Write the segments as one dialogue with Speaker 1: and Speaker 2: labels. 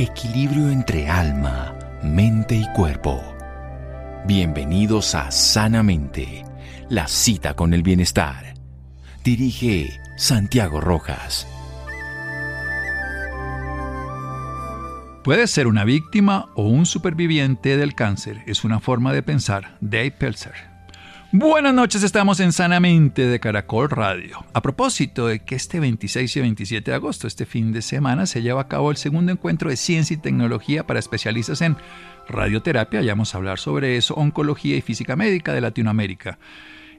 Speaker 1: Equilibrio entre alma, mente y cuerpo. Bienvenidos a Sanamente, la cita con el bienestar. Dirige Santiago Rojas.
Speaker 2: Puedes ser una víctima o un superviviente del cáncer. Es una forma de pensar. Dave Pelzer. Buenas noches, estamos en Sanamente de Caracol Radio. A propósito de que este 26 y 27 de agosto, este fin de semana, se lleva a cabo el segundo encuentro de ciencia y tecnología para especialistas en radioterapia, ya vamos a hablar sobre eso, oncología y física médica de Latinoamérica.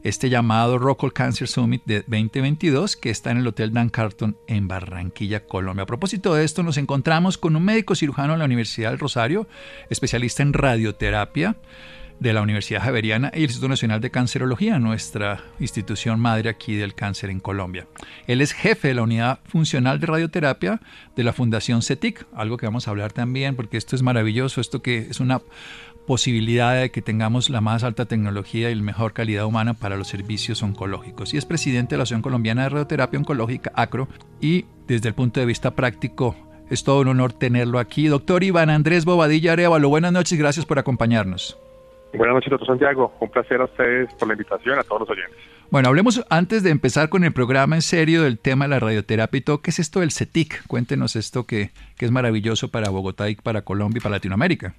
Speaker 2: Este llamado Rockall Cancer Summit de 2022 que está en el Hotel Dan Carton en Barranquilla, Colombia. A propósito de esto, nos encontramos con un médico cirujano de la Universidad del Rosario, especialista en radioterapia de la Universidad Javeriana y el Instituto Nacional de Cancerología, nuestra institución madre aquí del cáncer en Colombia. Él es jefe de la unidad funcional de radioterapia de la Fundación CETIC, algo que vamos a hablar también porque esto es maravilloso, esto que es una posibilidad de que tengamos la más alta tecnología y la mejor calidad humana para los servicios oncológicos. Y es presidente de la Asociación Colombiana de Radioterapia Oncológica, ACRO, y desde el punto de vista práctico es todo un honor tenerlo aquí. Doctor Iván Andrés Bobadilla Arevalo, buenas noches, gracias por acompañarnos.
Speaker 3: Buenas noches, doctor Santiago. Un placer a ustedes por la invitación, a todos los oyentes.
Speaker 2: Bueno, hablemos antes de empezar con el programa en serio del tema de la radioterapia y todo. ¿Qué es esto del CETIC? Cuéntenos esto que, que es maravilloso para Bogotá y para Colombia y para Latinoamérica.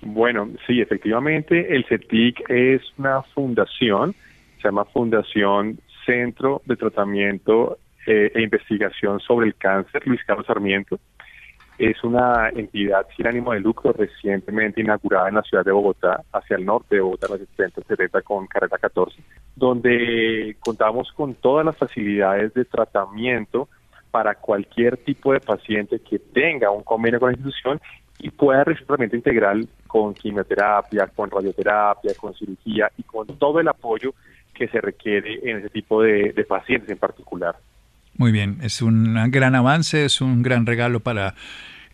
Speaker 3: Bueno, sí, efectivamente, el CETIC es una fundación, se llama Fundación Centro de Tratamiento eh, e Investigación sobre el Cáncer, Luis Carlos Sarmiento es una entidad sin ánimo de lucro recientemente inaugurada en la ciudad de Bogotá, hacia el norte de Bogotá, en la 70 con carrera 14, donde contamos con todas las facilidades de tratamiento para cualquier tipo de paciente que tenga un convenio con la institución y pueda recibir tratamiento integral con quimioterapia, con radioterapia, con cirugía y con todo el apoyo que se requiere en ese tipo de, de pacientes en particular.
Speaker 2: Muy bien, es un gran avance, es un gran regalo para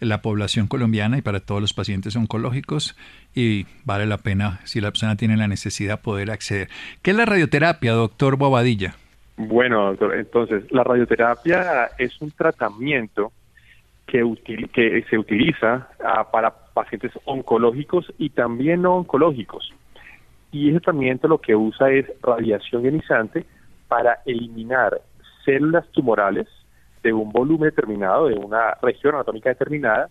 Speaker 2: la población colombiana y para todos los pacientes oncológicos y vale la pena, si la persona tiene la necesidad, poder acceder. ¿Qué es la radioterapia, doctor Bobadilla?
Speaker 3: Bueno, doctor, entonces, la radioterapia es un tratamiento que, se utiliza ah, para pacientes oncológicos y también no oncológicos. Y ese tratamiento lo que usa es radiación ionizante para eliminar células tumorales de un volumen determinado, de una región anatómica determinada,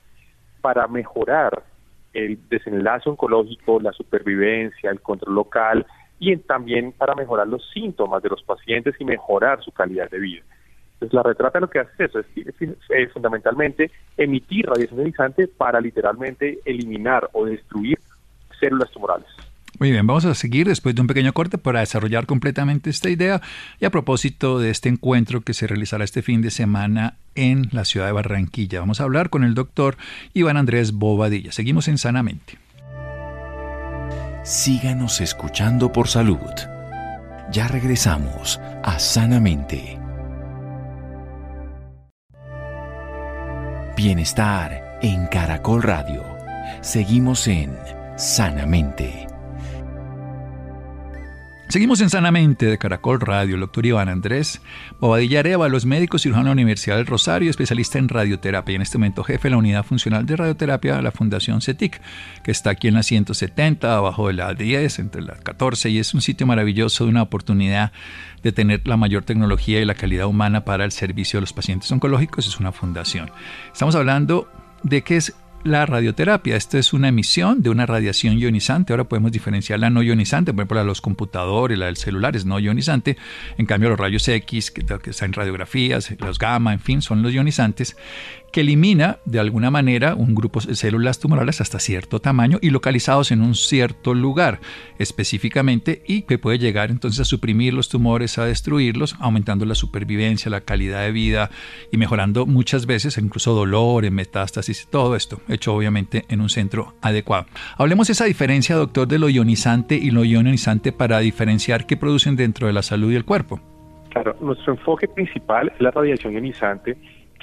Speaker 3: para mejorar el desenlace oncológico, la supervivencia, el control local y también para mejorar los síntomas de los pacientes y mejorar su calidad de vida. Entonces, la retrata lo que hace eso, es, fundamentalmente emitir radiación ionizante para literalmente eliminar o destruir células tumorales.
Speaker 2: Muy bien, vamos a seguir después de un pequeño corte para desarrollar completamente esta idea y a propósito de este encuentro que se realizará este fin de semana en la ciudad de Barranquilla. Vamos a hablar con el doctor Iván Andrés Bobadilla. Seguimos en Sanamente.
Speaker 1: Síganos escuchando por salud. Ya regresamos a Sanamente. Bienestar en Caracol Radio. Seguimos en Sanamente.
Speaker 2: Seguimos en Sanamente de Caracol Radio, el doctor Iván Andrés Bobadilla Areva, los médicos cirujano de la Universidad del Rosario, especialista en radioterapia y en este momento jefe de la unidad funcional de radioterapia de la Fundación CETIC, que está aquí en la 170, abajo de la 10, entre la 14, y es un sitio maravilloso de una oportunidad de tener la mayor tecnología y la calidad humana para el servicio de los pacientes oncológicos. Es una fundación. Estamos hablando de qué es la radioterapia. Esta es una emisión de una radiación ionizante. Ahora podemos diferenciar la no ionizante, por ejemplo, la de los computadores, la del celular es no ionizante. En cambio, los rayos X, que, que están en radiografías, los gamma, en fin, son los ionizantes que elimina de alguna manera un grupo de células tumorales hasta cierto tamaño y localizados en un cierto lugar específicamente y que puede llegar entonces a suprimir los tumores, a destruirlos, aumentando la supervivencia, la calidad de vida y mejorando muchas veces incluso dolor, metástasis, todo esto hecho obviamente en un centro adecuado. Hablemos de esa diferencia, doctor, de lo ionizante y lo ionizante para diferenciar qué producen dentro de la salud y el cuerpo.
Speaker 3: Claro, nuestro enfoque principal es la radiación ionizante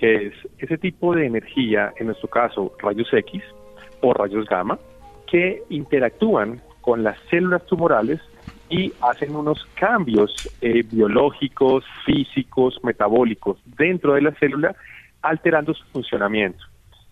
Speaker 3: que es ese tipo de energía, en nuestro caso rayos X o rayos gamma, que interactúan con las células tumorales y hacen unos cambios eh, biológicos, físicos, metabólicos dentro de la célula, alterando su funcionamiento.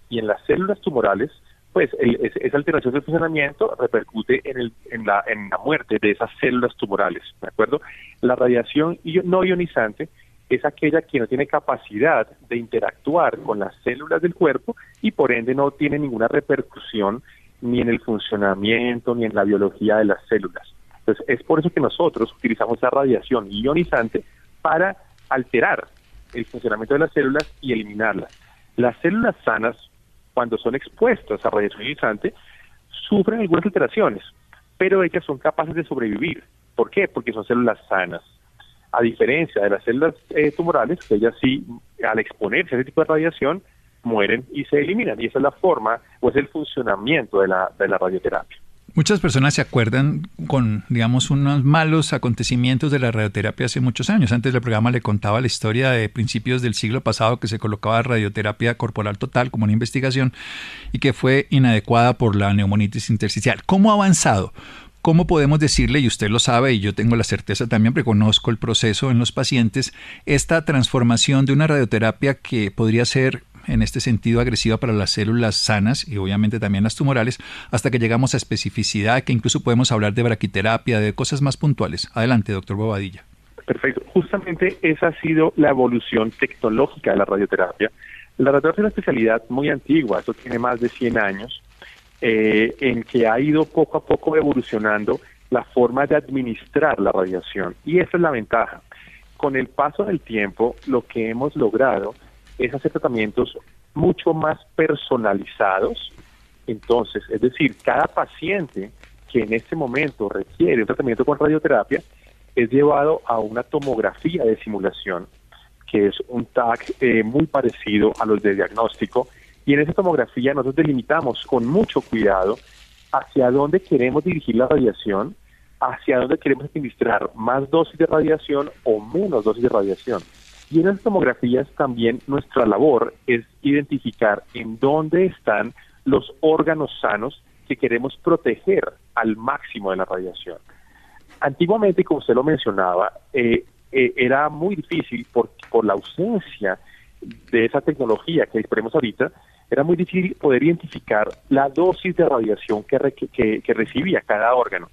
Speaker 3: y en las células tumorales, pues esa alteración del funcionamiento repercute en, el, en, la, en la muerte de esas células tumorales, ¿de acuerdo? La radiación no ionizante es aquella que no tiene capacidad de interactuar con las células del cuerpo y por ende no tiene ninguna repercusión ni en el funcionamiento ni en la biología de las células. Entonces es por eso que nosotros utilizamos la radiación ionizante para alterar el funcionamiento de las células y eliminarlas. Las células sanas, cuando son expuestas a radiación ionizante, sufren algunas alteraciones, pero ellas son capaces de sobrevivir. ¿Por qué? Porque son células sanas. A diferencia de las células eh, tumorales, ellas sí, al exponerse a ese tipo de radiación, mueren y se eliminan. Y esa es la forma o es el funcionamiento de la, de la radioterapia.
Speaker 2: Muchas personas se acuerdan con, digamos, unos malos acontecimientos de la radioterapia hace muchos años. Antes del programa le contaba la historia de principios del siglo pasado que se colocaba radioterapia corporal total como una investigación y que fue inadecuada por la neumonitis intersticial. ¿Cómo ha avanzado? ¿Cómo podemos decirle, y usted lo sabe y yo tengo la certeza también, porque conozco el proceso en los pacientes, esta transformación de una radioterapia que podría ser en este sentido agresiva para las células sanas y obviamente también las tumorales, hasta que llegamos a especificidad, que incluso podemos hablar de braquiterapia, de cosas más puntuales. Adelante, doctor Bobadilla.
Speaker 3: Perfecto. Justamente esa ha sido la evolución tecnológica de la radioterapia. La radioterapia es una especialidad muy antigua, eso tiene más de 100 años, eh, en que ha ido poco a poco evolucionando la forma de administrar la radiación. Y esa es la ventaja. Con el paso del tiempo, lo que hemos logrado es hacer tratamientos mucho más personalizados. Entonces, es decir, cada paciente que en este momento requiere un tratamiento con radioterapia es llevado a una tomografía de simulación, que es un TAC eh, muy parecido a los de diagnóstico. Y en esa tomografía nosotros delimitamos con mucho cuidado hacia dónde queremos dirigir la radiación, hacia dónde queremos administrar más dosis de radiación o menos dosis de radiación. Y en las tomografías también nuestra labor es identificar en dónde están los órganos sanos que queremos proteger al máximo de la radiación. Antiguamente, como usted lo mencionaba, eh, eh, era muy difícil por, por la ausencia de esa tecnología que disponemos ahorita, era muy difícil poder identificar la dosis de radiación que, recibía cada órgano.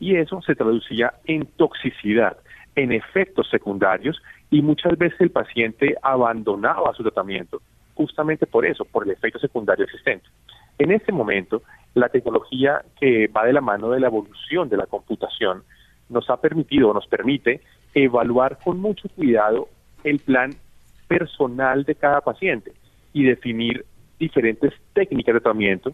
Speaker 3: Y eso se traducía en toxicidad, en efectos secundarios y muchas veces el paciente abandonaba su tratamiento justamente por eso, por el efecto secundario existente. En este momento, la tecnología que va de la mano de la evolución de la computación nos ha permitido, nos permite evaluar con mucho cuidado el plan personal de cada paciente y definir diferentes técnicas de tratamiento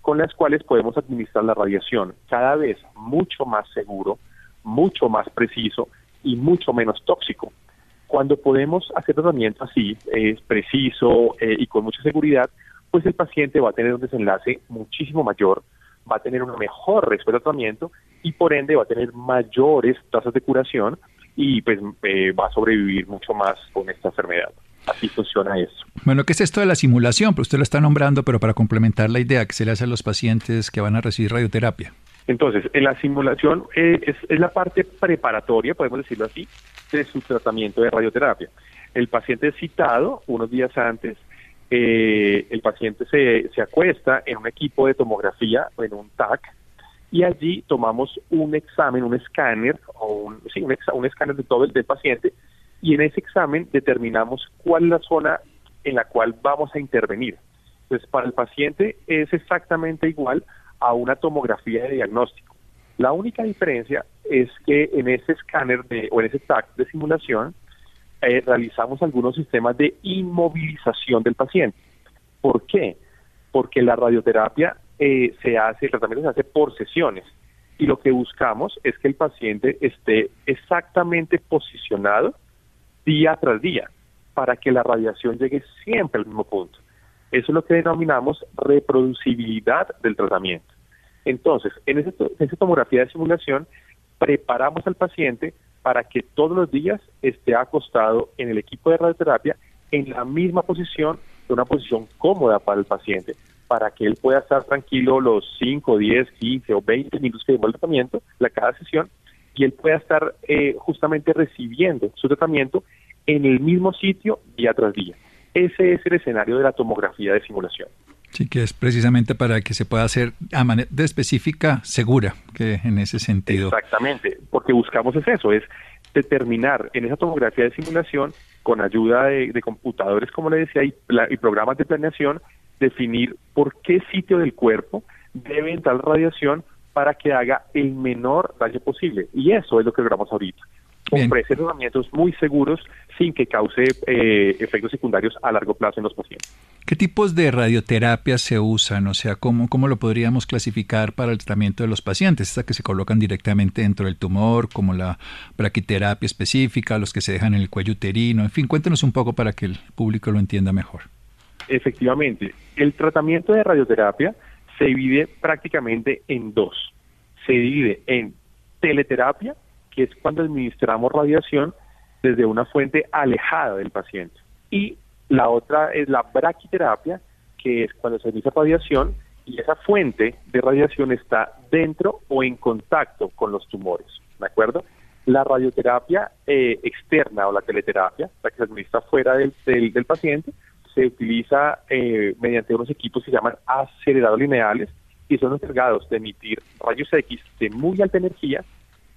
Speaker 3: con las cuales podemos administrar la radiación cada vez mucho más seguro, mucho más preciso y mucho menos tóxico. Cuando podemos hacer tratamiento así, es preciso eh, y con mucha seguridad, pues el paciente va a tener un desenlace muchísimo mayor, va a tener una mejor respuesta al tratamiento y por ende va a tener mayores tasas de curación y pues eh, va a sobrevivir mucho más con esta enfermedad. Así funciona eso.
Speaker 2: Bueno, ¿qué es esto de la simulación? Pues usted lo está nombrando, pero para complementar la idea que se le hace a los pacientes que van a recibir radioterapia.
Speaker 3: Entonces, en la simulación eh, es, es, la parte preparatoria, podemos decirlo así, de su tratamiento de radioterapia. El paciente es citado unos días antes, eh, el paciente se, se acuesta en un equipo de tomografía o en un TAC y allí tomamos un examen, un escáner o un, sí, un, un escáner de todo el del paciente y en ese examen determinamos cuál es la zona en la cual vamos a intervenir. Entonces, para el paciente es exactamente igual a una tomografía de diagnóstico. La única diferencia es que en ese escáner de, o en ese TAC de simulación eh, realizamos algunos sistemas de inmovilización del paciente. ¿Por qué? Porque la radioterapia eh, se hace, el tratamiento se hace por sesiones y lo que buscamos es que el paciente esté exactamente posicionado día tras día para que la radiación llegue siempre al mismo punto. Eso es lo que denominamos reproducibilidad del tratamiento. Entonces, en, esa tomografía de simulación, preparamos al paciente para que todos los días esté acostado en el equipo de radioterapia en la misma posición, una posición cómoda para el paciente, para que él pueda estar tranquilo los 5, 10, 15 o 20 minutos que lleva el tratamiento, la cada sesión, y él pueda estar eh, justamente recibiendo su tratamiento en el mismo sitio día tras día. Ese es el escenario de la tomografía de simulación.
Speaker 2: Sí, que es precisamente para que se pueda hacer a manera específica, segura, que en ese sentido.
Speaker 3: Exactamente, porque buscamos es eso, es determinar en esa tomografía de simulación, con ayuda de, computadores, como le decía, y, y programas de planeación, definir por qué sitio del cuerpo debe entrar radiación para que haga el menor daño posible. Y eso es lo que logramos ahorita. Ofrecer tratamientos muy seguros sin que cause eh, efectos secundarios a largo plazo en los pacientes.
Speaker 2: ¿Qué tipos de radioterapia se usan? O sea, ¿cómo, ¿cómo lo podríamos clasificar para el tratamiento de los pacientes? ¿Estas que se colocan directamente dentro del tumor, como la braquiterapia específica, los que se dejan en el cuello uterino? En fin, cuéntenos un poco para que el público lo entienda mejor.
Speaker 3: Efectivamente, el tratamiento de radioterapia se divide prácticamente en dos. Se divide en teleterapia, que es cuando administramos radiación desde una fuente alejada del paciente. Y la otra es la braquiterapia, que es cuando se administra radiación y esa fuente de radiación está dentro o en contacto con los tumores. ¿De acuerdo? La radioterapia eh, externa o la teleterapia, la que se administra fuera del, del paciente, se utiliza eh, mediante unos equipos que se llaman aceleradores lineales y son encargados de emitir rayos X de muy alta energía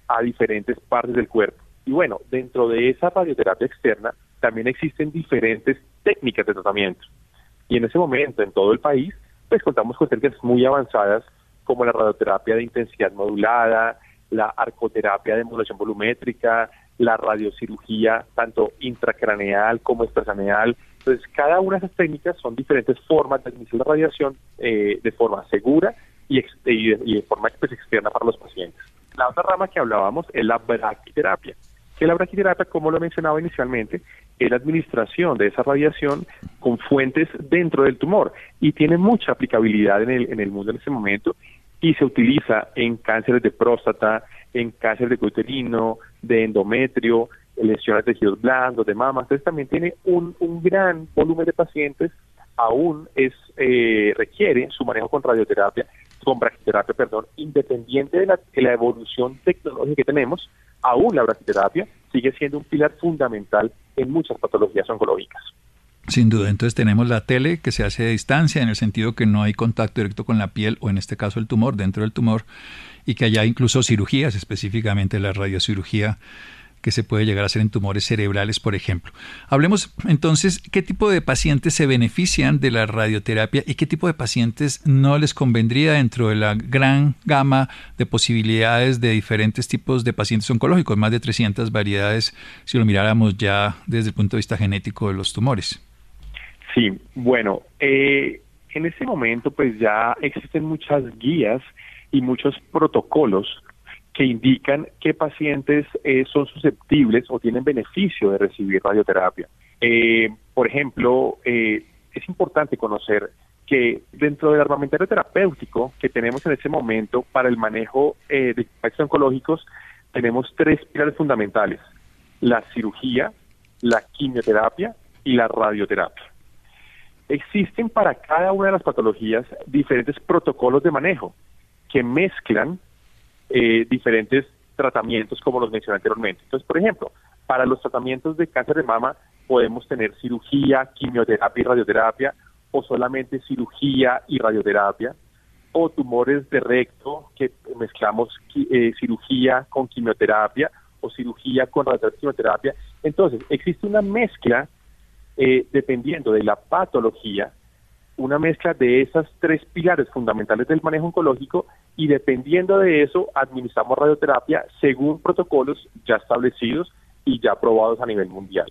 Speaker 3: a diferentes partes del cuerpo. Y bueno, dentro de esa radioterapia externa también existen diferentes técnicas de tratamiento. Y en ese momento, en todo el país, pues contamos con técnicas muy avanzadas como la radioterapia de intensidad modulada, la arcoterapia de modulación volumétrica, la radiocirugía tanto intracraneal como extrasaneal. Entonces, cada una de esas técnicas son diferentes formas de administrar la radiación eh, de forma segura y, de forma pues, externa para los pacientes. La otra rama que hablábamos es la braquiterapia, que la braquiterapia, como lo mencionaba inicialmente, es la administración de esa radiación con fuentes dentro del tumor y tiene mucha aplicabilidad en el, en el mundo en este momento y se utiliza en cánceres de próstata, en cáncer de uterino, de endometrio, lesiones de tejidos blandos, de mama. Entonces también tiene un, un gran volumen de pacientes, aún es eh, requiere su manejo con radioterapia, con braquiterapia, perdón, independiente de la, de la evolución tecnológica que tenemos, aún la braquiterapia sigue siendo un pilar fundamental en muchas patologías oncológicas.
Speaker 2: Sin duda, entonces tenemos la tele que se hace a distancia en el sentido que no hay contacto directo con la piel o en este caso el tumor dentro del tumor y que haya incluso cirugías, específicamente la radiocirugía que se puede llegar a hacer en tumores cerebrales, por ejemplo. Hablemos entonces qué tipo de pacientes se benefician de la radioterapia y qué tipo de pacientes no les convendría dentro de la gran gama de posibilidades de diferentes tipos de pacientes oncológicos, más de 300 variedades si lo miráramos ya desde el punto de vista genético de los tumores.
Speaker 3: Sí, bueno, eh, en este momento pues ya existen muchas guías y muchos protocolos que indican qué pacientes eh, son susceptibles o tienen beneficio de recibir radioterapia. Eh, por ejemplo, es importante conocer que dentro del armamentario terapéutico que tenemos en este momento para el manejo de pacientes oncológicos, tenemos tres pilares fundamentales, la cirugía, la quimioterapia y la radioterapia. Existen para cada una de las patologías diferentes protocolos de manejo que mezclan eh, diferentes tratamientos como los mencioné anteriormente. Entonces, por ejemplo, para los tratamientos de cáncer de mama podemos tener cirugía, quimioterapia y radioterapia, o solamente cirugía y radioterapia, o tumores de recto que mezclamos eh, cirugía con quimioterapia o cirugía con radioterapia. quimioterapia. Entonces, existe una mezcla eh, dependiendo de la patología, una mezcla de esas tres pilares fundamentales del manejo oncológico y dependiendo de eso administramos radioterapia según protocolos ya establecidos y ya aprobados a nivel mundial.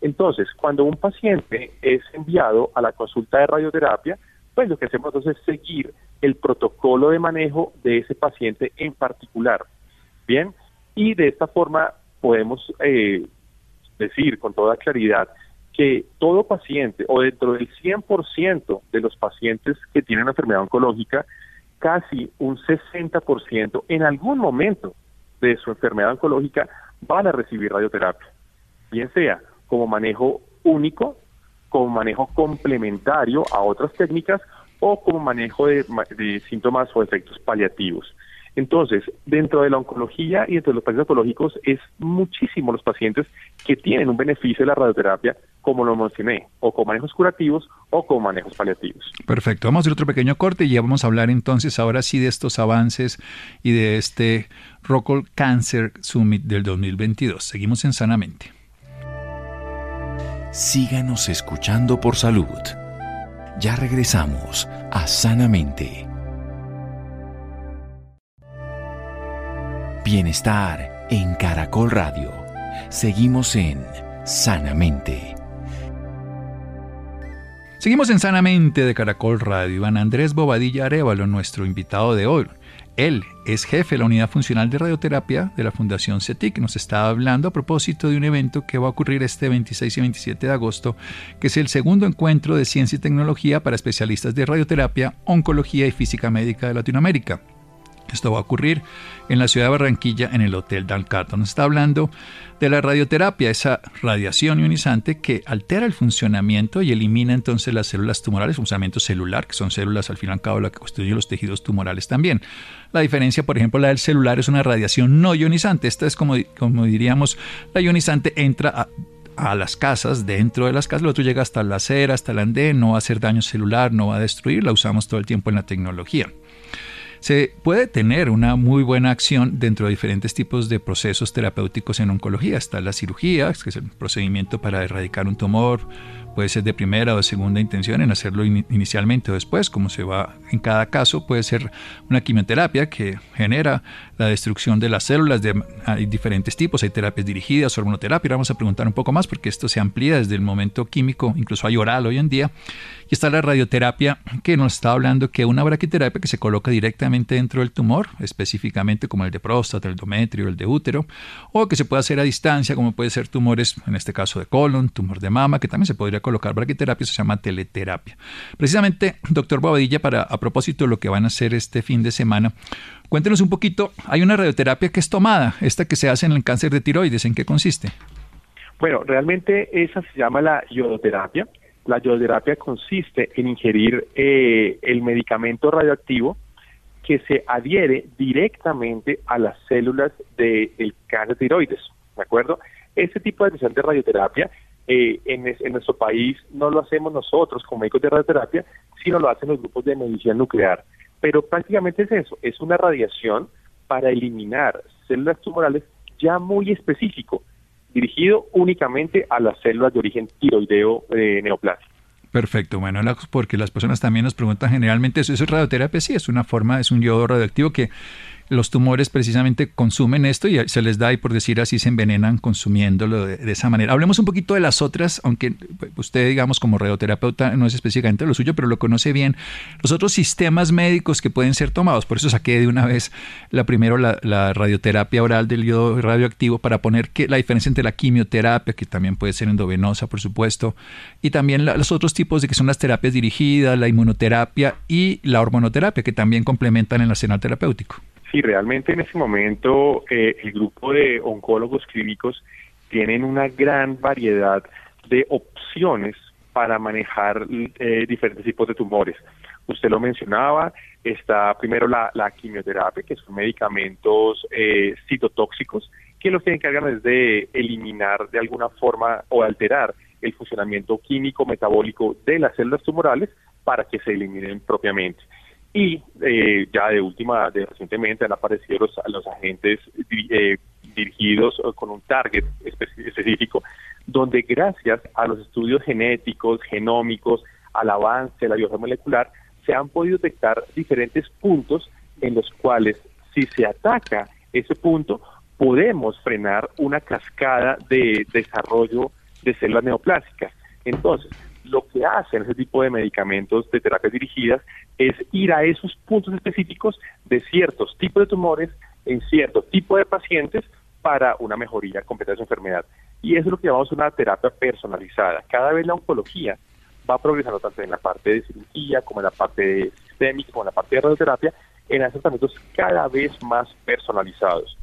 Speaker 3: Entonces, cuando un paciente es enviado a la consulta de radioterapia, pues lo que hacemos entonces es seguir el protocolo de manejo de ese paciente en particular. Bien, y de esta forma podemos eh, decir con toda claridad que todo paciente o dentro del 100% de los pacientes que tienen enfermedad oncológica, casi un 60% en algún momento de su enfermedad oncológica van a recibir radioterapia, bien sea como manejo único, como manejo complementario a otras técnicas o como manejo de, de síntomas o efectos paliativos. Entonces, dentro de la oncología y dentro de los pacientes oncológicos es muchísimo los pacientes que tienen un beneficio de la radioterapia, como lo mencioné, o con manejos curativos o con manejos paliativos.
Speaker 2: Perfecto, vamos a hacer otro pequeño corte y ya vamos a hablar entonces ahora sí de estos avances y de este Rockall Cancer Summit del 2022. Seguimos en Sanamente.
Speaker 1: Síganos escuchando por salud. Ya regresamos a Sanamente. Bienestar en Caracol Radio. Seguimos en Sanamente.
Speaker 2: Seguimos en Sanamente de Caracol Radio. Iván Andrés Bobadilla Arevalo, nuestro invitado de hoy. Él es jefe de la unidad funcional de radioterapia de la Fundación CETIC. Nos está hablando a propósito de un evento que va a ocurrir este 26 y 27 de agosto, que es el segundo encuentro de ciencia y tecnología para especialistas de radioterapia, oncología y física médica de Latinoamérica. Esto va a ocurrir en la ciudad de Barranquilla, en el Hotel Dalcato. Nos está hablando de la radioterapia, esa radiación ionizante que altera el funcionamiento y elimina entonces las células tumorales, funcionamiento celular, que son células al fin y al cabo las que constituyen los tejidos tumorales también. La diferencia, por ejemplo, la del celular es una radiación no ionizante. Esta es como, como diríamos, la ionizante entra a, las casas, dentro de las casas, lo otro llega hasta la acera, hasta el andén, no va a hacer daño celular, no va a destruir, la usamos todo el tiempo en la tecnología. Se puede tener una muy buena acción dentro de diferentes tipos de procesos terapéuticos en oncología. Está la cirugía, que es el procedimiento para erradicar un tumor, puede ser de primera o de segunda intención en hacerlo inicialmente. O después, como se va en cada caso, puede ser una quimioterapia que genera la destrucción de las células, de, hay diferentes tipos, hay terapias dirigidas, hormonoterapia, vamos a preguntar un poco más porque esto se amplía desde el momento químico, incluso hay oral hoy en día, y está la radioterapia que nos está hablando que una braquiterapia que se coloca directamente dentro del tumor, específicamente como el de próstata, el endometrio, el de útero, o que se puede hacer a distancia, como puede ser tumores, en este caso de colon, tumor de mama, que también se podría colocar braquiterapia, se llama teleterapia. Precisamente, doctor Bobadilla, para a propósito de lo que van a hacer este fin de semana, cuéntenos un poquito, hay una radioterapia que es tomada, esta que se hace en el cáncer de tiroides, ¿en qué consiste?
Speaker 3: Bueno, realmente esa se llama la iodoterapia la iodoterapia consiste en ingerir eh, el medicamento radioactivo que se adhiere directamente a las células del cáncer de tiroides, ¿de acuerdo? Este tipo de de radioterapia eh, en, nuestro país no lo hacemos nosotros como médicos de radioterapia, sino lo hacen los grupos de medicina nuclear. Pero prácticamente es eso, es una radiación para eliminar células tumorales ya muy específico, dirigido únicamente a las células de origen tiroideo eh, neoplásico.
Speaker 2: Perfecto, bueno, porque las personas también nos preguntan generalmente, ¿eso es radioterapia? Sí, es una forma, es un yodo radioactivo que los tumores precisamente consumen esto y se les da y por decir así se envenenan consumiéndolo de, esa manera. Hablemos un poquito de las otras, aunque usted digamos como radioterapeuta no es específicamente lo suyo, pero lo conoce bien, los otros sistemas médicos que pueden ser tomados. Por eso saqué de una vez la primero la, radioterapia oral del yodo radioactivo para poner que la diferencia entre la quimioterapia, que también puede ser endovenosa, por supuesto, y también los otros tipos de que son las terapias dirigidas, la inmunoterapia y la hormonoterapia, que también complementan el arsenal terapéutico.
Speaker 3: Sí, realmente en ese momento eh, el grupo de oncólogos clínicos tienen una gran variedad de opciones para manejar eh, diferentes tipos de tumores. Usted lo mencionaba, está primero la, quimioterapia, que son medicamentos eh, citotóxicos, que lo que encargan es de eliminar de alguna forma o alterar el funcionamiento químico metabólico de las células tumorales para que se eliminen propiamente y eh, ya de última, de recientemente han aparecido los, los agentes eh, dirigidos con un target específico, donde gracias a los estudios genéticos, genómicos, al avance de la biología molecular, se han podido detectar diferentes puntos en los cuales si se ataca ese punto, podemos frenar una cascada de desarrollo de células neoplásicas. Entonces, lo que hacen ese tipo de medicamentos de terapias dirigidas es ir a esos puntos específicos de ciertos tipos de tumores en cierto tipo de pacientes para una mejoría completa de su enfermedad. Y eso es lo que llamamos una terapia personalizada. Cada vez la oncología va progresando tanto en la parte de cirugía como en la parte de sistémica, como en la parte de radioterapia, en hacer tratamientos cada vez más personalizados.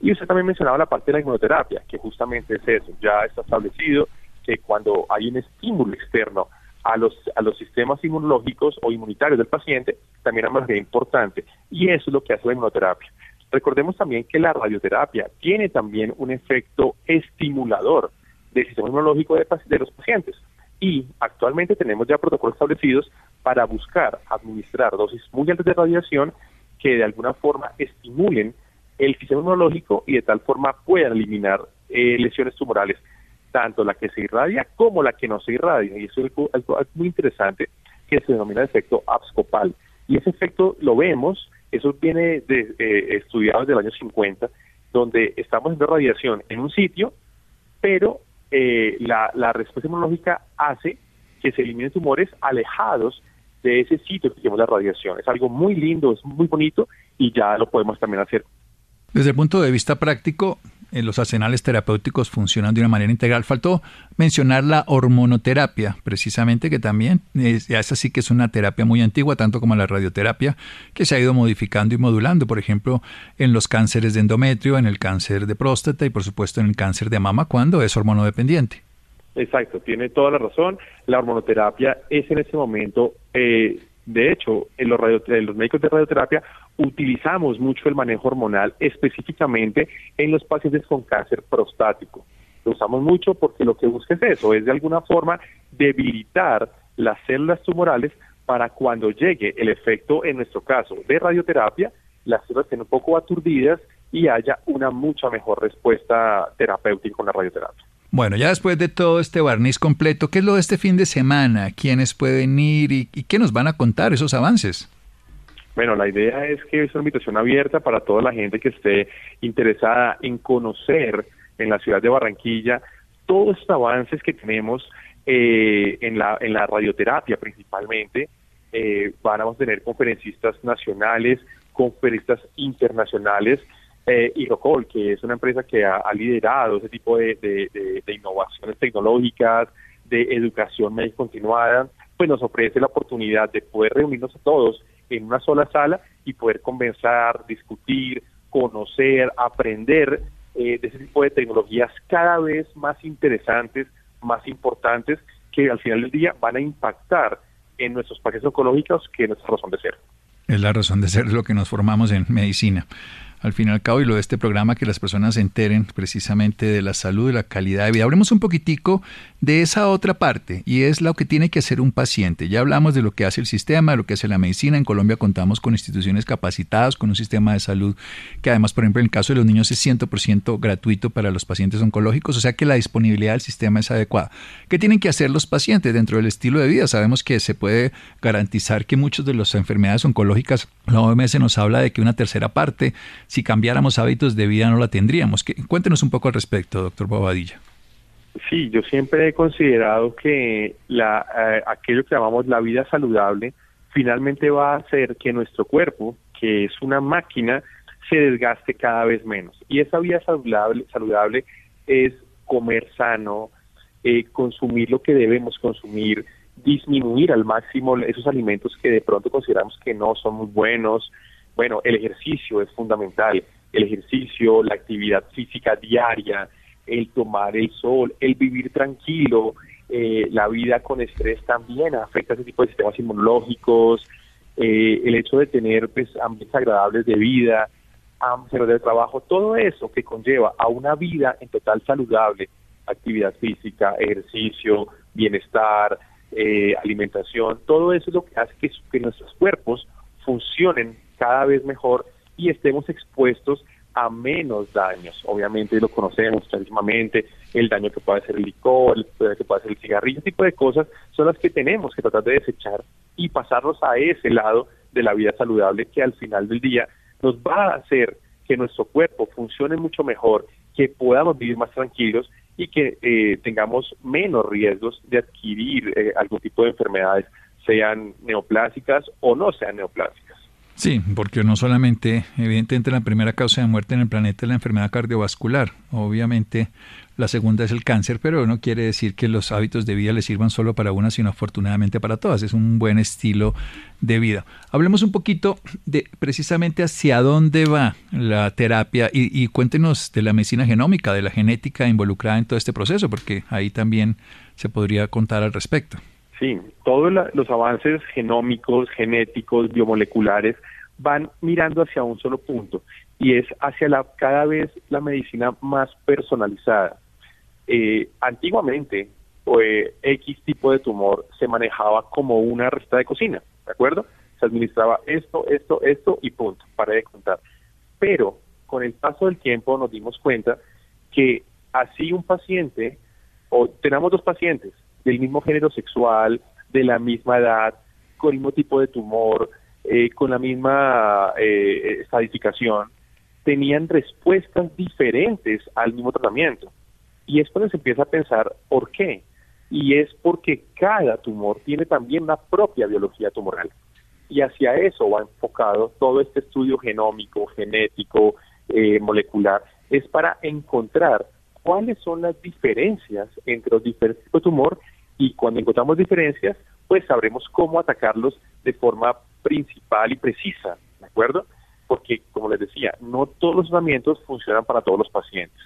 Speaker 3: Y usted también mencionaba la parte de la inmunoterapia, que justamente es eso, ya está establecido que cuando hay un estímulo externo a los, a los sistemas inmunológicos o inmunitarios del paciente, también es importante. Y eso es lo que hace la inmunoterapia. Recordemos también que la radioterapia tiene también un efecto estimulador del sistema inmunológico de, de los pacientes. Y actualmente tenemos ya protocolos establecidos para buscar administrar dosis muy altas de radiación que de alguna forma estimulen el sistema inmunológico y de tal forma puedan eliminar eh, lesiones tumorales, tanto la que se irradia como la que no se irradia. Y eso es algo, muy interesante que se denomina efecto abscopal. Y ese efecto lo vemos, eso viene de, eh, estudiado desde el año 50, donde estamos haciendo radiación en un sitio, pero eh, la, la respuesta inmunológica hace que se eliminen tumores alejados de ese sitio que tenemos la radiación. Es algo muy lindo, es muy bonito y ya lo podemos también hacer.
Speaker 2: Desde el punto de vista práctico, los arsenales terapéuticos funcionan de una manera integral. Faltó mencionar la hormonoterapia, precisamente, que también es, esa sí que es una terapia muy antigua, tanto como la radioterapia, que se ha ido modificando y modulando, por ejemplo, en los cánceres de endometrio, en el cáncer de próstata y, por supuesto, en el cáncer de mama, cuando es hormonodependiente.
Speaker 3: Exacto, tiene toda la razón. La hormonoterapia es en este momento, eh, de hecho, en los, en los médicos de radioterapia utilizamos mucho el manejo hormonal específicamente en los pacientes con cáncer prostático. Lo usamos mucho porque lo que busca es eso, es de alguna forma debilitar las células tumorales para cuando llegue el efecto, en nuestro caso, de radioterapia, las células estén un poco aturdidas y haya una mucha mejor respuesta terapéutica con la radioterapia.
Speaker 2: Bueno, ya después de todo este barniz completo, ¿qué es lo de este fin de semana? ¿Quiénes pueden ir y, qué nos van a contar esos avances?
Speaker 3: Bueno, la idea es que es una invitación abierta para toda la gente que esté interesada en conocer en la ciudad de Barranquilla todos estos avances que tenemos eh, en, la, en la radioterapia principalmente. Eh, van a tener conferencistas nacionales, conferencistas internacionales eh, y Rocol, que es una empresa que ha, liderado ese tipo de, de, innovaciones tecnológicas, de educación médica continuada, pues nos ofrece la oportunidad de poder reunirnos a todos en una sola sala y poder conversar, discutir, conocer, aprender eh, de ese tipo de tecnologías cada vez más interesantes, más importantes, que al final del día van a impactar en nuestros paquetes oncológicos, que es nuestra razón de ser.
Speaker 2: Es la razón de ser lo que nos formamos en medicina al fin y al cabo, y lo de este programa, que las personas se enteren precisamente de la salud, de la calidad de vida. Hablemos un poquitico de esa otra parte, y es lo que tiene que hacer un paciente. Ya hablamos de lo que hace el sistema, de lo que hace la medicina. En Colombia contamos con instituciones capacitadas, con un sistema de salud que además, por ejemplo, en el caso de los niños es 100% gratuito para los pacientes oncológicos, o sea que la disponibilidad del sistema es adecuada. ¿Qué tienen que hacer los pacientes dentro del estilo de vida? Sabemos que se puede garantizar que muchas de las enfermedades oncológicas, la OMS nos habla de que una tercera parte si cambiáramos hábitos de vida no la tendríamos. Cuéntenos un poco al respecto, doctor Bobadilla.
Speaker 3: Sí, yo siempre he considerado que la, eh, aquello que llamamos la vida saludable finalmente va a hacer que nuestro cuerpo, que es una máquina, se desgaste cada vez menos. Y esa vida saludable, es comer sano, eh, consumir lo que debemos consumir, disminuir al máximo esos alimentos que de pronto consideramos que no son muy buenos, bueno, el ejercicio es fundamental, el ejercicio, la actividad física diaria, el tomar el sol, el vivir tranquilo, eh, la vida con estrés también afecta a ese tipo de sistemas inmunológicos, eh, el hecho de tener pues, ambientes agradables de vida, ambientes de trabajo, todo eso que conlleva a una vida en total saludable, actividad física, ejercicio, bienestar, eh, alimentación, todo eso es lo que hace que nuestros cuerpos funcionen cada vez mejor y estemos expuestos a menos daños. Obviamente lo conocemos clarísimamente, el daño que puede hacer el licor, el daño que puede hacer el cigarrillo, ese tipo de cosas son las que tenemos que tratar de desechar y pasarlos a ese lado de la vida saludable que al final del día nos va a hacer que nuestro cuerpo funcione mucho mejor, que podamos vivir más tranquilos y que eh, tengamos menos riesgos de adquirir eh, algún tipo de enfermedades, sean neoplásicas o no sean neoplásicas.
Speaker 2: Sí, porque no solamente, evidentemente la primera causa de muerte en el planeta es la enfermedad cardiovascular, obviamente la segunda es el cáncer, pero no quiere decir que los hábitos de vida le sirvan solo para una, sino afortunadamente para todas. Es un buen estilo de vida. Hablemos un poquito de precisamente hacia dónde va la terapia y, y cuéntenos de la medicina genómica, de la genética involucrada en todo este proceso, porque ahí también se podría contar al respecto.
Speaker 3: Sí, todos los avances genómicos, genéticos, biomoleculares van mirando hacia un solo punto, y es hacia la cada vez la medicina más personalizada. Eh, antiguamente, pues, X tipo de tumor se manejaba como una receta de cocina, ¿de acuerdo? Se administraba esto, esto, esto y punto, para de contar. Pero con el paso del tiempo nos dimos cuenta que así un paciente, o tenemos dos pacientes del mismo género sexual, de la misma edad, con el mismo tipo de tumor, eh, con la misma eh, estadificación, tenían respuestas diferentes al mismo tratamiento. Y es cuando se empieza a pensar por qué. Y es porque cada tumor tiene también una propia biología tumoral. Y hacia eso va enfocado todo este estudio genómico, genético, eh, molecular, es para encontrar cuáles son las diferencias entre los diferentes tipos de tumor y cuando encontramos diferencias, pues sabremos cómo atacarlos de forma principal y precisa, ¿de acuerdo? Porque, como les decía, no todos los tratamientos funcionan para todos los pacientes.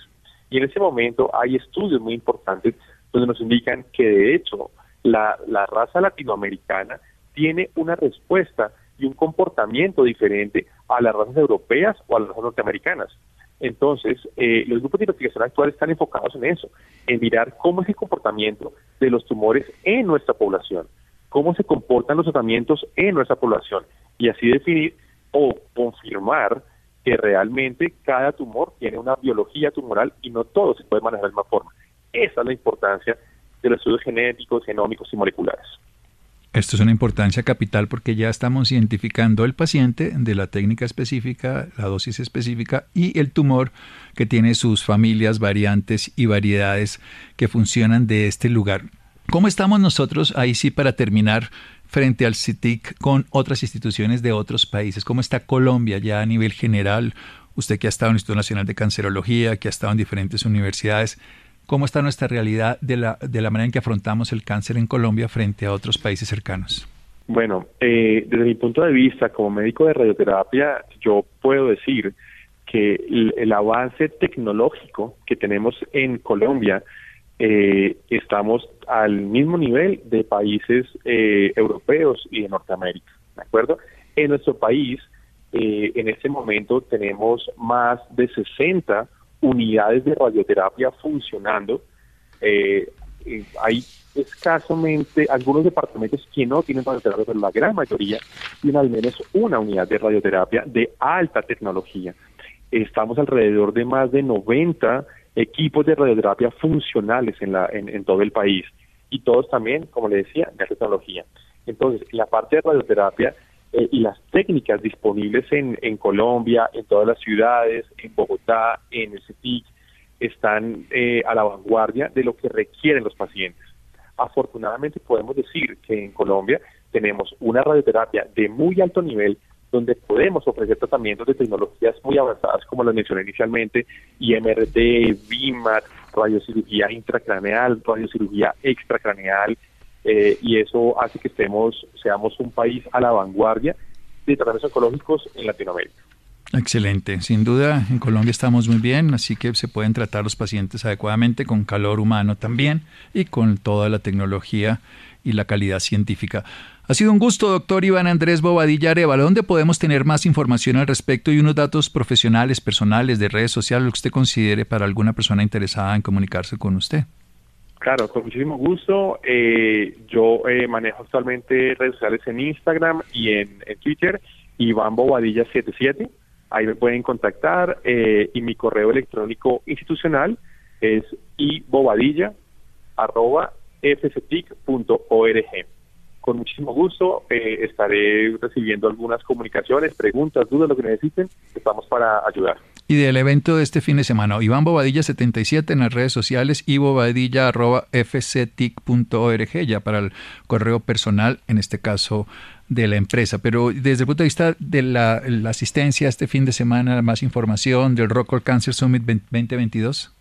Speaker 3: Y en ese momento hay estudios muy importantes donde nos indican que de hecho la, la raza latinoamericana tiene una respuesta y un comportamiento diferente a las razas europeas o a las razas norteamericanas. Entonces, eh, los grupos de investigación actuales están enfocados en eso, en mirar cómo es el comportamiento de los tumores en nuestra población, cómo se comportan los tratamientos en nuestra población y así definir o confirmar que realmente cada tumor tiene una biología tumoral y no todo se puede manejar de la misma forma. Esa es la importancia de los estudios genéticos, genómicos y moleculares.
Speaker 2: Esto es una importancia capital porque ya estamos identificando el paciente de la técnica específica, la dosis específica y el tumor que tiene sus familias, variantes y variedades que funcionan de este lugar. ¿Cómo estamos nosotros ahí sí para terminar frente al CITIC con otras instituciones de otros países? ¿Cómo está Colombia ya a nivel general? Usted que ha estado en el Instituto Nacional de Cancerología, que ha estado en diferentes universidades, ¿cómo está nuestra realidad de la, de la manera en que afrontamos el cáncer en Colombia frente a otros países cercanos?
Speaker 3: Bueno, eh, desde mi punto de vista como médico de radioterapia, yo puedo decir que el avance tecnológico que tenemos en Colombia eh, estamos al mismo nivel de países eh, europeos y de Norteamérica, ¿de acuerdo? En nuestro país, eh, en este momento tenemos más de 60 unidades de radioterapia funcionando. Eh, hay escasamente algunos departamentos que no tienen radioterapia, pero la gran mayoría tienen al menos una unidad de radioterapia de alta tecnología. Estamos alrededor de más de 90 equipos de radioterapia funcionales en, la, en, todo el país y todos también, como le decía, de tecnología. Entonces, la parte de radioterapia eh, y las técnicas disponibles en, en Colombia, en todas las ciudades, en Bogotá, en el CETIC, están eh, a la vanguardia de lo que requieren los pacientes. Afortunadamente podemos decir que en Colombia tenemos una radioterapia de muy alto nivel donde podemos ofrecer tratamientos de tecnologías muy avanzadas, como lo mencioné inicialmente, IMRD, BIMAT, radiocirugía intracraneal, radiocirugía extracraneal, eh, y eso hace que estemos, seamos un país a la vanguardia de tratamientos oncológicos en Latinoamérica.
Speaker 2: Excelente, sin duda en Colombia estamos muy bien, así que se pueden tratar los pacientes adecuadamente con calor humano también y con toda la tecnología y la calidad científica. Ha sido un gusto, doctor Iván Andrés Bobadilla Arevalo. ¿Dónde podemos tener más información al respecto y unos datos profesionales, personales, de redes sociales, lo que usted considere para alguna persona interesada en comunicarse con usted?
Speaker 3: Claro, con muchísimo gusto. Eh, yo eh, manejo actualmente redes sociales en Instagram y en, Twitter, Iván Bobadilla 77. Ahí me pueden contactar eh, y mi correo electrónico institucional es ibobadilla.fctic.org con muchísimo gusto eh, estaré recibiendo algunas comunicaciones, preguntas, dudas, lo que necesiten. Estamos para ayudar.
Speaker 2: Y del evento de este fin de semana, Iván Bobadilla 77 en las redes sociales y bobadilla.fctic.org ya para el correo personal, en este caso de la empresa. Pero desde el punto de vista de la, asistencia este fin de semana, más información del Rockall Cancer Summit 2022.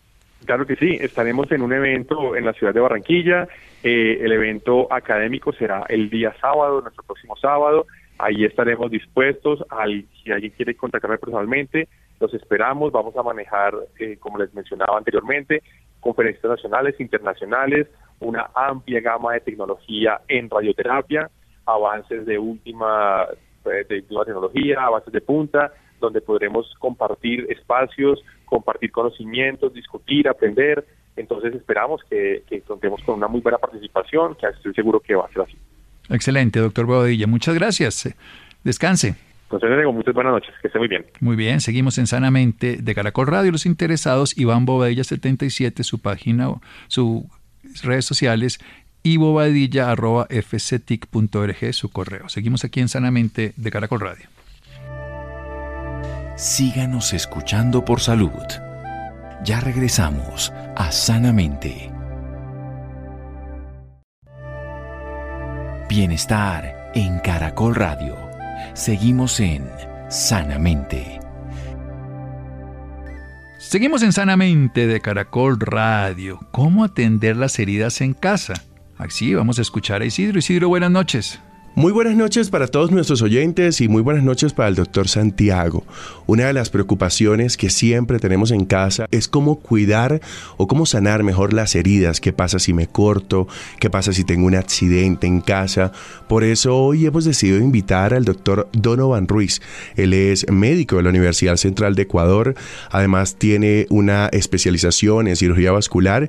Speaker 3: Claro que sí, estaremos en un evento en la ciudad de Barranquilla. Eh, el evento académico será el día sábado, nuestro próximo sábado. Ahí estaremos dispuestos. Al, si alguien quiere contactarme personalmente, los esperamos. Vamos a manejar, eh, como les mencionaba anteriormente, conferencias nacionales, internacionales, una amplia gama de tecnología en radioterapia, avances de última, eh, de última tecnología, avances de punta, donde podremos compartir espacios, compartir conocimientos, discutir, aprender. Entonces esperamos que, contemos con una muy buena participación, que estoy seguro que va a ser así.
Speaker 2: Excelente, doctor Bobadilla. Muchas gracias. Descanse.
Speaker 3: Entonces digo muchas buenas noches, que esté muy bien.
Speaker 2: Muy bien, seguimos en Sanamente de Caracol Radio. Los interesados, Iván Bobadilla 77, su página, sus redes sociales y bobadilla.fctic.org, su correo. Seguimos aquí en Sanamente de Caracol Radio.
Speaker 1: Síganos escuchando por salud. Ya regresamos a Sanamente. Bienestar en Caracol Radio. Seguimos en Sanamente.
Speaker 2: Seguimos en Sanamente de Caracol Radio. ¿Cómo atender las heridas en casa? Así vamos a escuchar a Isidro. Isidro, buenas noches.
Speaker 4: Muy buenas noches para todos nuestros oyentes y muy buenas noches para el doctor Santiago. Una de las preocupaciones que siempre tenemos en casa es cómo cuidar o cómo sanar mejor las heridas. ¿Qué pasa si me corto? ¿Qué pasa si tengo un accidente en casa? Por eso hoy hemos decidido invitar al doctor Donovan Ruiz. Él es médico de la Universidad Central de Ecuador. Además tiene una especialización en cirugía vascular.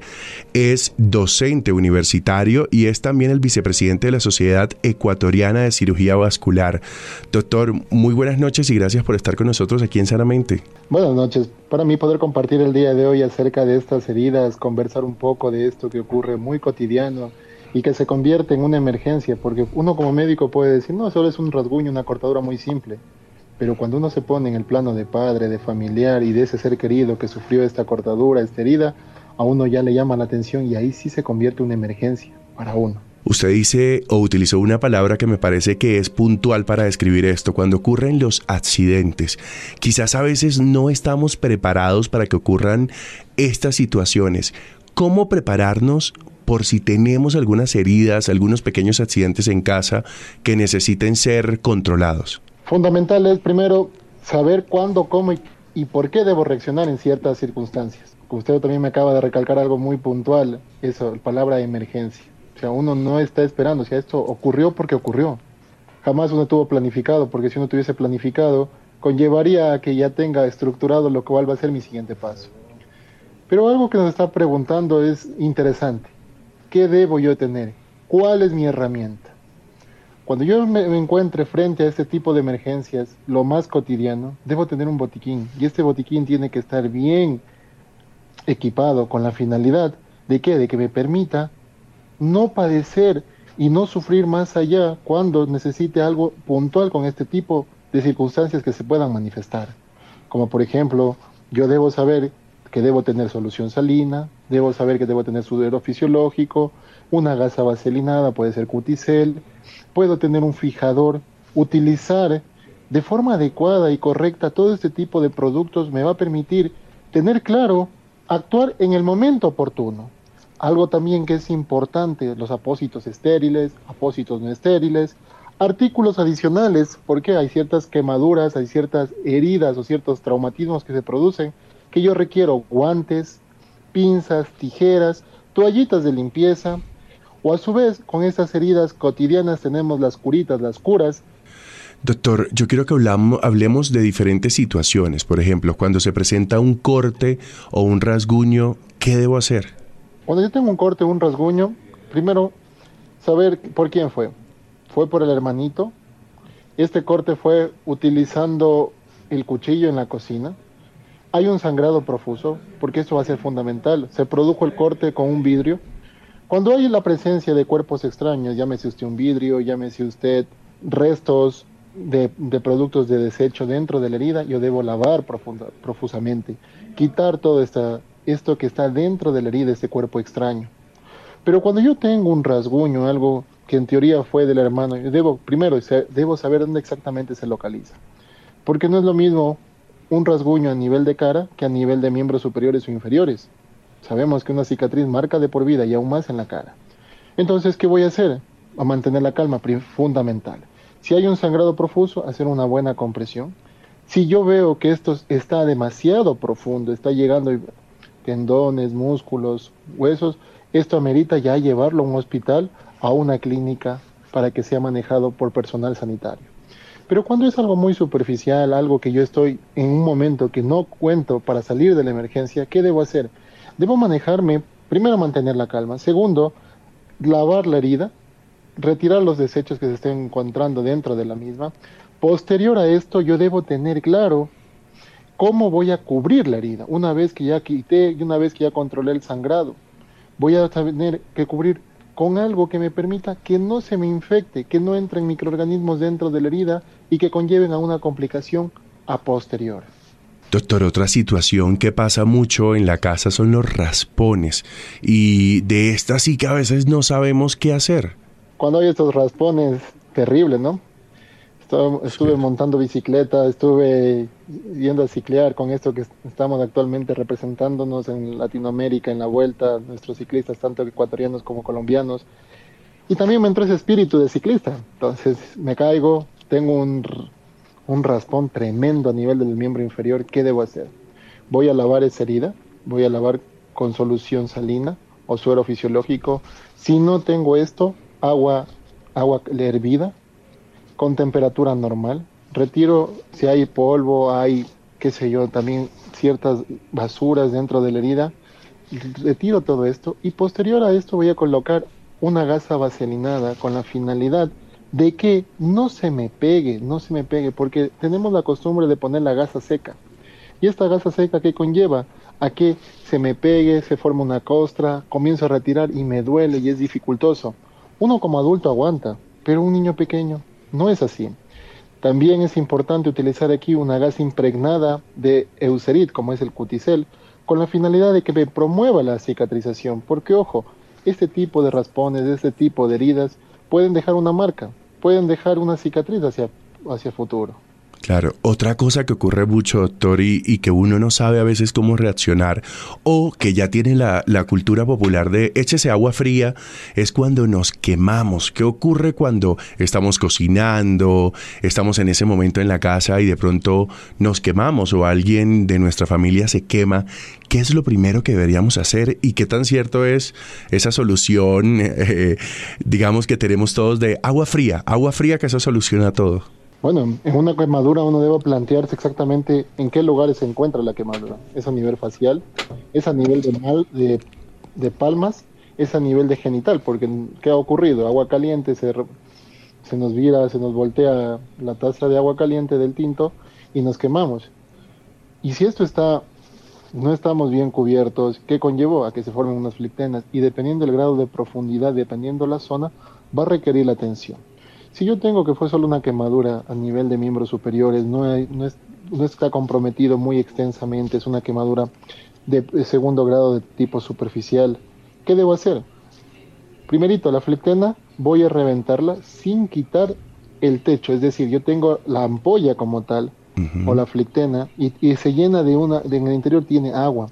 Speaker 4: Es docente universitario y es también el vicepresidente de la Sociedad Ecuatoriana de Cirugía Vascular. Doctor, muy buenas noches y gracias por estar con nosotros aquí en Sanamente.
Speaker 5: Buenas noches. Para mí poder compartir el día de hoy acerca de estas heridas, conversar un poco de esto que ocurre muy cotidiano y que se convierte en una emergencia, porque uno como médico puede decir, no, solo es un rasguño, una cortadura muy simple. Pero cuando uno se pone en el plano de padre, de familiar y de ese ser querido que sufrió esta cortadura, esta herida, a uno ya le llama la atención y ahí sí se convierte en una emergencia para uno.
Speaker 4: Usted dice o utilizó una palabra que me parece que es puntual para describir esto, cuando ocurren los accidentes. Quizás a veces no estamos preparados para que ocurran estas situaciones. ¿Cómo prepararnos por si tenemos algunas heridas, algunos pequeños accidentes en casa que necesiten ser controlados?
Speaker 5: Fundamental es primero saber cuándo, cómo y, por qué debo reaccionar en ciertas circunstancias. Usted también me acaba de recalcar algo muy puntual, eso, la palabra emergencia. O sea, uno no está esperando, o sea, esto ocurrió porque ocurrió. Jamás uno tuvo planificado, porque si uno tuviese planificado, conllevaría a que ya tenga estructurado lo cual va a ser mi siguiente paso. Pero algo que nos está preguntando es interesante. ¿Qué debo yo tener? ¿Cuál es mi herramienta? Cuando yo me, encuentre frente a este tipo de emergencias, lo más cotidiano, debo tener un botiquín. Y este botiquín tiene que estar bien equipado con la finalidad de que, de que me permita no padecer y no sufrir más allá cuando necesite algo puntual con este tipo de circunstancias que se puedan manifestar. Como por ejemplo, yo debo saber que debo tener solución salina, debo saber que debo tener sudor fisiológico, una gasa vaselinada, puede ser cuticel, puedo tener un fijador, utilizar de forma adecuada y correcta todo este tipo de productos me va a permitir tener claro, actuar en el momento oportuno. Algo también que es importante, los apósitos estériles, apósitos no estériles, artículos adicionales, porque hay ciertas quemaduras, hay ciertas heridas o ciertos traumatismos que se producen, que yo requiero guantes, pinzas, tijeras, toallitas de limpieza, o a su vez con estas heridas cotidianas tenemos las curitas, las curas.
Speaker 4: Doctor, yo quiero que hablemos de diferentes situaciones. Por ejemplo, cuando se presenta un corte o un rasguño, ¿qué debo hacer?
Speaker 5: Cuando yo tengo un corte un rasguño, primero saber por quién fue. ¿Fue por el hermanito? Este corte fue utilizando el cuchillo en la cocina. Hay un sangrado profuso, porque esto va a ser fundamental. Se produjo el corte con un vidrio. Cuando hay la presencia de cuerpos extraños, llámese usted un vidrio, llámese usted restos de, productos de desecho dentro de la herida, yo debo lavar profusamente, quitar toda esta esto que está dentro de la herida, este cuerpo extraño. Pero cuando yo tengo un rasguño, algo que en teoría fue del hermano, yo debo, primero, debo saber dónde exactamente se localiza. Porque no es lo mismo un rasguño a nivel de cara que a nivel de miembros superiores o inferiores. Sabemos que una cicatriz marca de por vida y aún más en la cara. Entonces, ¿qué voy a hacer? A mantener la calma, fundamental. Si hay un sangrado profuso, hacer una buena compresión. Si yo veo que esto está demasiado profundo, está llegando tendones, músculos, huesos, esto amerita ya llevarlo a un hospital, a una clínica, para que sea manejado por personal sanitario. Pero cuando es algo muy superficial, algo que yo estoy en un momento que no cuento para salir de la emergencia, ¿qué debo hacer? Debo manejarme, primero mantener la calma, segundo, lavar la herida, retirar los desechos que se estén encontrando dentro de la misma. Posterior a esto, yo debo tener claro cómo voy a cubrir la herida. Una vez que ya quité y una vez que ya controlé el sangrado, voy a tener que cubrir con algo que me permita que no se me infecte, que no entren microorganismos dentro de la herida y que conlleven a una complicación a posterior.
Speaker 4: Doctor, otra situación que pasa mucho en la casa son los raspones y de estas sí que a veces no sabemos qué hacer.
Speaker 5: Cuando hay estos raspones, terrible, ¿no? Estuve, montando bicicleta, estuve yendo a ciclear con esto que estamos actualmente representándonos en Latinoamérica, en la vuelta, nuestros ciclistas, tanto ecuatorianos como colombianos. Y también me entró ese espíritu de ciclista. Entonces me caigo, tengo un, un raspón tremendo a nivel del miembro inferior. ¿Qué debo hacer? Voy a lavar esa herida, voy a lavar con solución salina o suero fisiológico. Si no tengo esto, agua, agua hervida, con temperatura normal. Retiro si hay polvo, hay, qué sé yo, también ciertas basuras dentro de la herida. Retiro todo esto y posterior a esto voy a colocar una gasa vaselinada con la finalidad de que no se me pegue, no se me pegue, porque tenemos la costumbre de poner la gasa seca. Y esta gasa seca que conlleva a que se me pegue, se forma una costra, comienzo a retirar y me duele y es dificultoso. Uno como adulto aguanta, pero un niño pequeño no es así. También es importante utilizar aquí una gasa impregnada de eucerit, como es el cuticel, con la finalidad de que me promueva la cicatrización, porque ojo, este tipo de raspones, este tipo de heridas pueden dejar una marca, pueden dejar una cicatriz hacia, hacia futuro.
Speaker 4: Claro, otra cosa que ocurre mucho, doctor, y, que uno no sabe a veces cómo reaccionar, o que ya tiene la, la, cultura popular de échese agua fría, es cuando nos quemamos. ¿Qué ocurre cuando estamos cocinando, estamos en ese momento en la casa y de pronto nos quemamos o alguien de nuestra familia se quema? ¿Qué es lo primero que deberíamos hacer y qué tan cierto es esa solución, eh, digamos que tenemos todos de agua fría, agua fría que eso soluciona todo?
Speaker 5: Bueno, en una quemadura uno debe plantearse exactamente en qué lugares se encuentra la quemadura. Es a nivel facial, es a nivel de, mal, de, palmas, es a nivel de genital, porque ¿qué ha ocurrido? Agua caliente, se, se nos vira, se nos voltea la taza de agua caliente del tinto y nos quemamos. Y si esto está, no estamos bien cubiertos, ¿qué conllevó? A que se formen unas flictenas y dependiendo del grado de profundidad, dependiendo la zona, va a requerir la atención. Si yo tengo que fue solo una quemadura a nivel de miembros superiores, no, no, está comprometido muy extensamente, es una quemadura de, segundo grado de tipo superficial, ¿qué debo hacer? Primerito, la flectena voy a reventarla sin quitar el techo, es decir, yo tengo la ampolla como tal, o la flictena, y, se llena de una, en el interior tiene agua,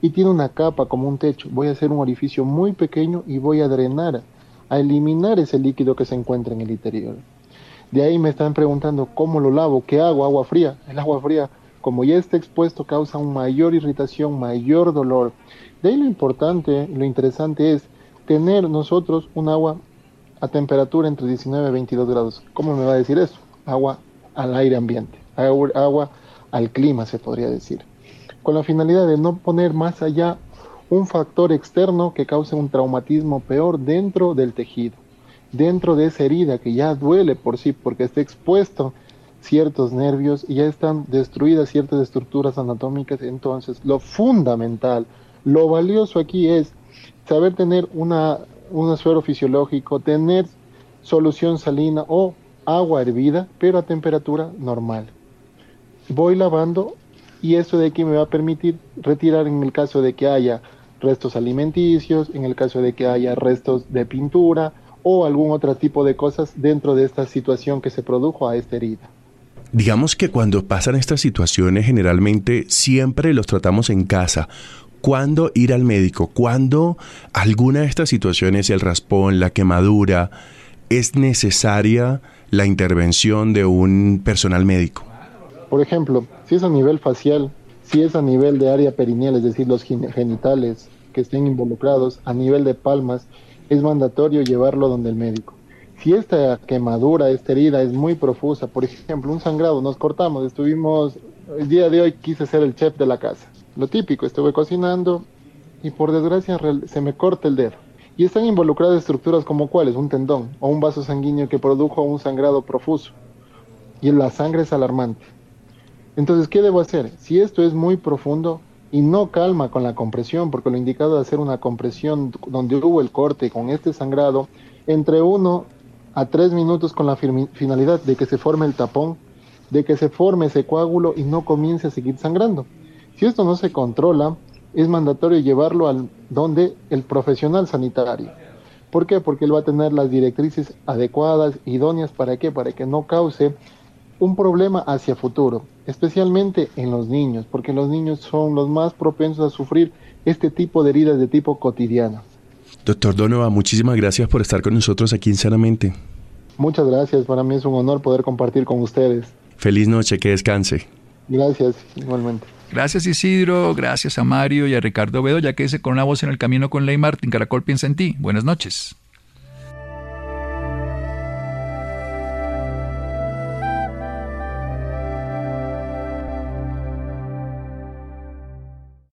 Speaker 5: y tiene una capa como un techo. Voy a hacer un orificio muy pequeño y voy a drenar a eliminar ese líquido que se encuentra en el interior. De ahí me están preguntando cómo lo lavo, qué hago, agua fría. El agua fría, como ya está expuesto, causa una mayor irritación, mayor dolor. De ahí lo importante, lo interesante es tener nosotros un agua a temperatura entre 19 y 22 grados. ¿Cómo me va a decir eso? Agua al aire ambiente, agua, agua al clima se podría decir. Con la finalidad de no poner más allá un factor externo que cause un traumatismo peor dentro del tejido, dentro de esa herida que ya duele por sí porque está expuesto ciertos nervios y ya están destruidas ciertas estructuras anatómicas. Entonces, lo fundamental, lo valioso aquí es saber tener una, un suero fisiológico, tener solución salina o agua hervida, pero a temperatura normal. Voy lavando y eso de aquí me va a permitir retirar en el caso de que haya restos alimenticios, en el caso de que haya restos de pintura o algún otro tipo de cosas dentro de esta situación que se produjo a esta herida.
Speaker 4: Digamos que cuando pasan estas situaciones generalmente siempre los tratamos en casa. ¿Cuándo ir al médico? ¿Cuándo alguna de estas situaciones, el raspón, la quemadura, es necesaria la intervención de un personal médico?
Speaker 5: Por ejemplo, si es a nivel facial, si es a nivel de área perineal, es decir, los genitales que estén involucrados, a nivel de palmas, es mandatorio llevarlo donde el médico. Si esta quemadura, esta herida es muy profusa, por ejemplo, un sangrado, nos cortamos, estuvimos, el día de hoy quise ser el chef de la casa. Lo típico, estuve cocinando y por desgracia se me corta el dedo. Y están involucradas estructuras como cuáles, un tendón o un vaso sanguíneo que produjo un sangrado profuso. Y la sangre es alarmante. Entonces, ¿qué debo hacer? Si esto es muy profundo y no calma con la compresión, porque lo indicado es hacer una compresión donde hubo el corte con este sangrado, entre uno a tres minutos con la finalidad de que se forme el tapón, de que se forme ese coágulo y no comience a seguir sangrando. Si esto no se controla, es mandatorio llevarlo al donde el profesional sanitario. ¿Por qué? Porque él va a tener las directrices adecuadas, idóneas, ¿para qué? Para que no cause un problema hacia futuro, especialmente en los niños, porque los niños son los más propensos a sufrir este tipo de heridas de tipo cotidiano.
Speaker 4: Doctor Donovan, muchísimas gracias por estar con nosotros aquí en Sanamente.
Speaker 5: Muchas gracias, para mí es un honor poder compartir con ustedes.
Speaker 4: Feliz noche, que descanse.
Speaker 5: Gracias, igualmente.
Speaker 2: Gracias Isidro, gracias a Mario y a Ricardo Bedo, ya que ese con una voz en el camino con Ley Martín, Caracol piensa en ti. Buenas noches.